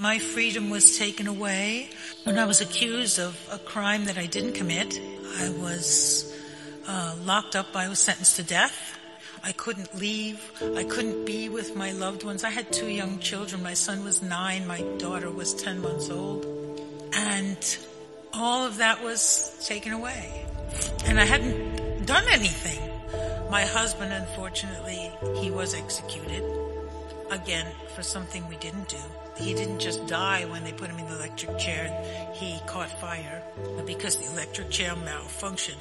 My freedom was taken away when I was accused of a crime that I didn't commit. I was uh, locked up. I was sentenced to death. I couldn't leave. I couldn't be with my loved ones. I had two young children. My son was nine. My daughter was 10 months old. And all of that was taken away. And I hadn't done anything. My husband, unfortunately, he was executed again for something we didn't do. He didn't just die when they put him in the electric chair. He caught fire because the electric chair malfunctioned.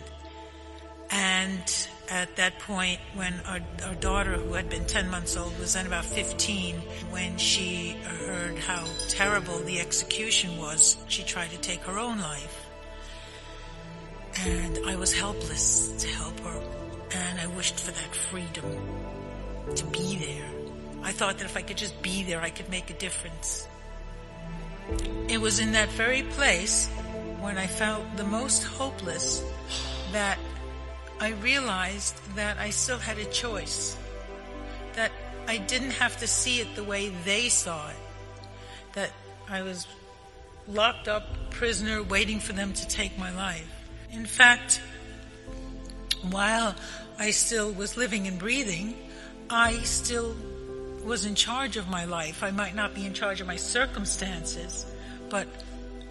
And at that point, when our, our daughter, who had been 10 months old, was then about 15, when she heard how terrible the execution was, she tried to take her own life. And I was helpless to help her. And I wished for that freedom to be there. I thought that if I could just be there, I could make a difference. It was in that very place when I felt the most hopeless that I realized that I still had a choice. That I didn't have to see it the way they saw it. That I was locked up, prisoner, waiting for them to take my life. In fact, while I still was living and breathing, I still was in charge of my life. I might not be in charge of my circumstances, but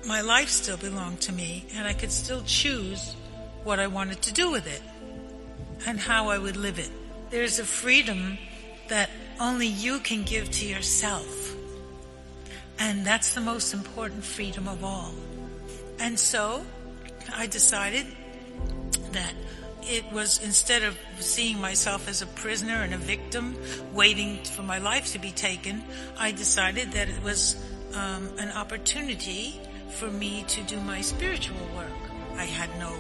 my life still belonged to me, and I could still choose what I wanted to do with it and how I would live it. There's a freedom that only you can give to yourself. And that's the most important freedom of all. And so I decided that it was instead of seeing myself as a prisoner and a victim waiting for my life to be taken, I decided that it was um, an opportunity for me to do my spiritual work. I had no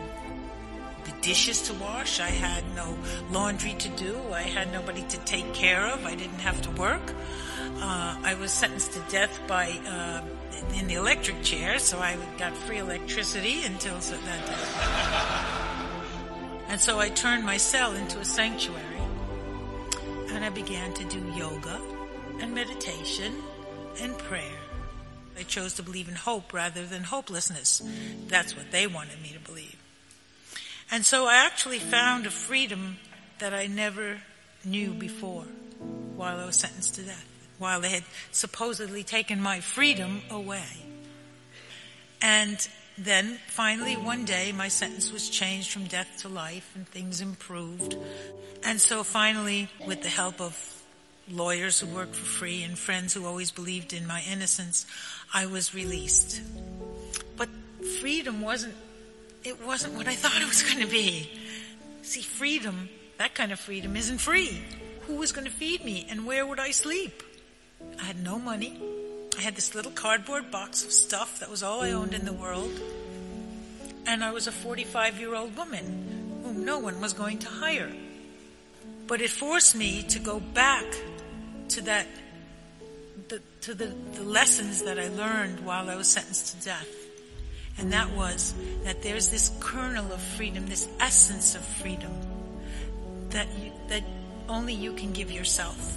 dishes to wash. I had no laundry to do. I had nobody to take care of. I didn't have to work. Uh, I was sentenced to death by uh, in the electric chair, so I got free electricity until that day. And so I turned my cell into a sanctuary and I began to do yoga and meditation and prayer. I chose to believe in hope rather than hopelessness. That's what they wanted me to believe. And so I actually found a freedom that I never knew before while I was sentenced to death, while they had supposedly taken my freedom away. And then finally one day my sentence was changed from death to life and things improved. And so finally with the help of lawyers who worked for free and friends who always believed in my innocence, I was released. But freedom wasn't, it wasn't what I thought it was going to be. See, freedom, that kind of freedom isn't free. Who was going to feed me and where would I sleep? I had no money. I had this little cardboard box of stuff that was all I owned in the world. And I was a 45 year old woman whom no one was going to hire. But it forced me to go back to that, the, to the, the lessons that I learned while I was sentenced to death. And that was that there's this kernel of freedom, this essence of freedom that you, that only you can give yourself.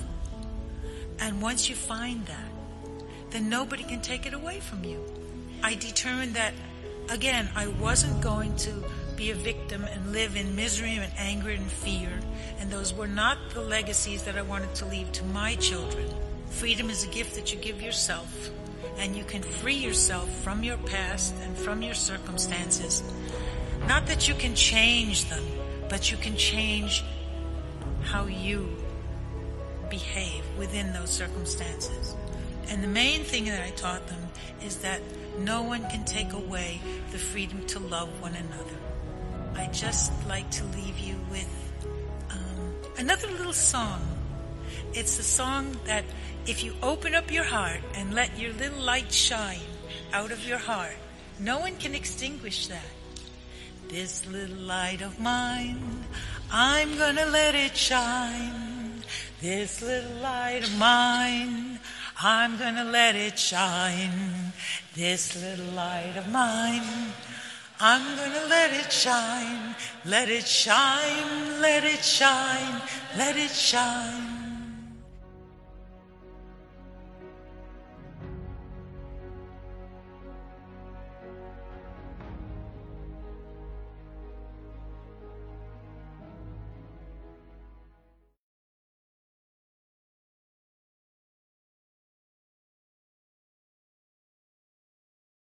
And once you find that, then nobody can take it away from you. I determined that, again, I wasn't going to be a victim and live in misery and anger and fear. And those were not the legacies that I wanted to leave to my children. Freedom is a gift that you give yourself. And you can free yourself from your past and from your circumstances. Not that you can change them, but you can change how you behave within those circumstances. And the main thing that I taught them is that no one can take away the freedom to love one another. I just like to leave you with um, another little song. It's a song that if you open up your heart and let your little light shine out of your heart, no one can extinguish that. This little light of mine, I'm gonna let it shine. This little light of mine, I'm gonna let it shine, this little light of mine. I'm gonna let it shine, let it shine, let it shine, let it shine.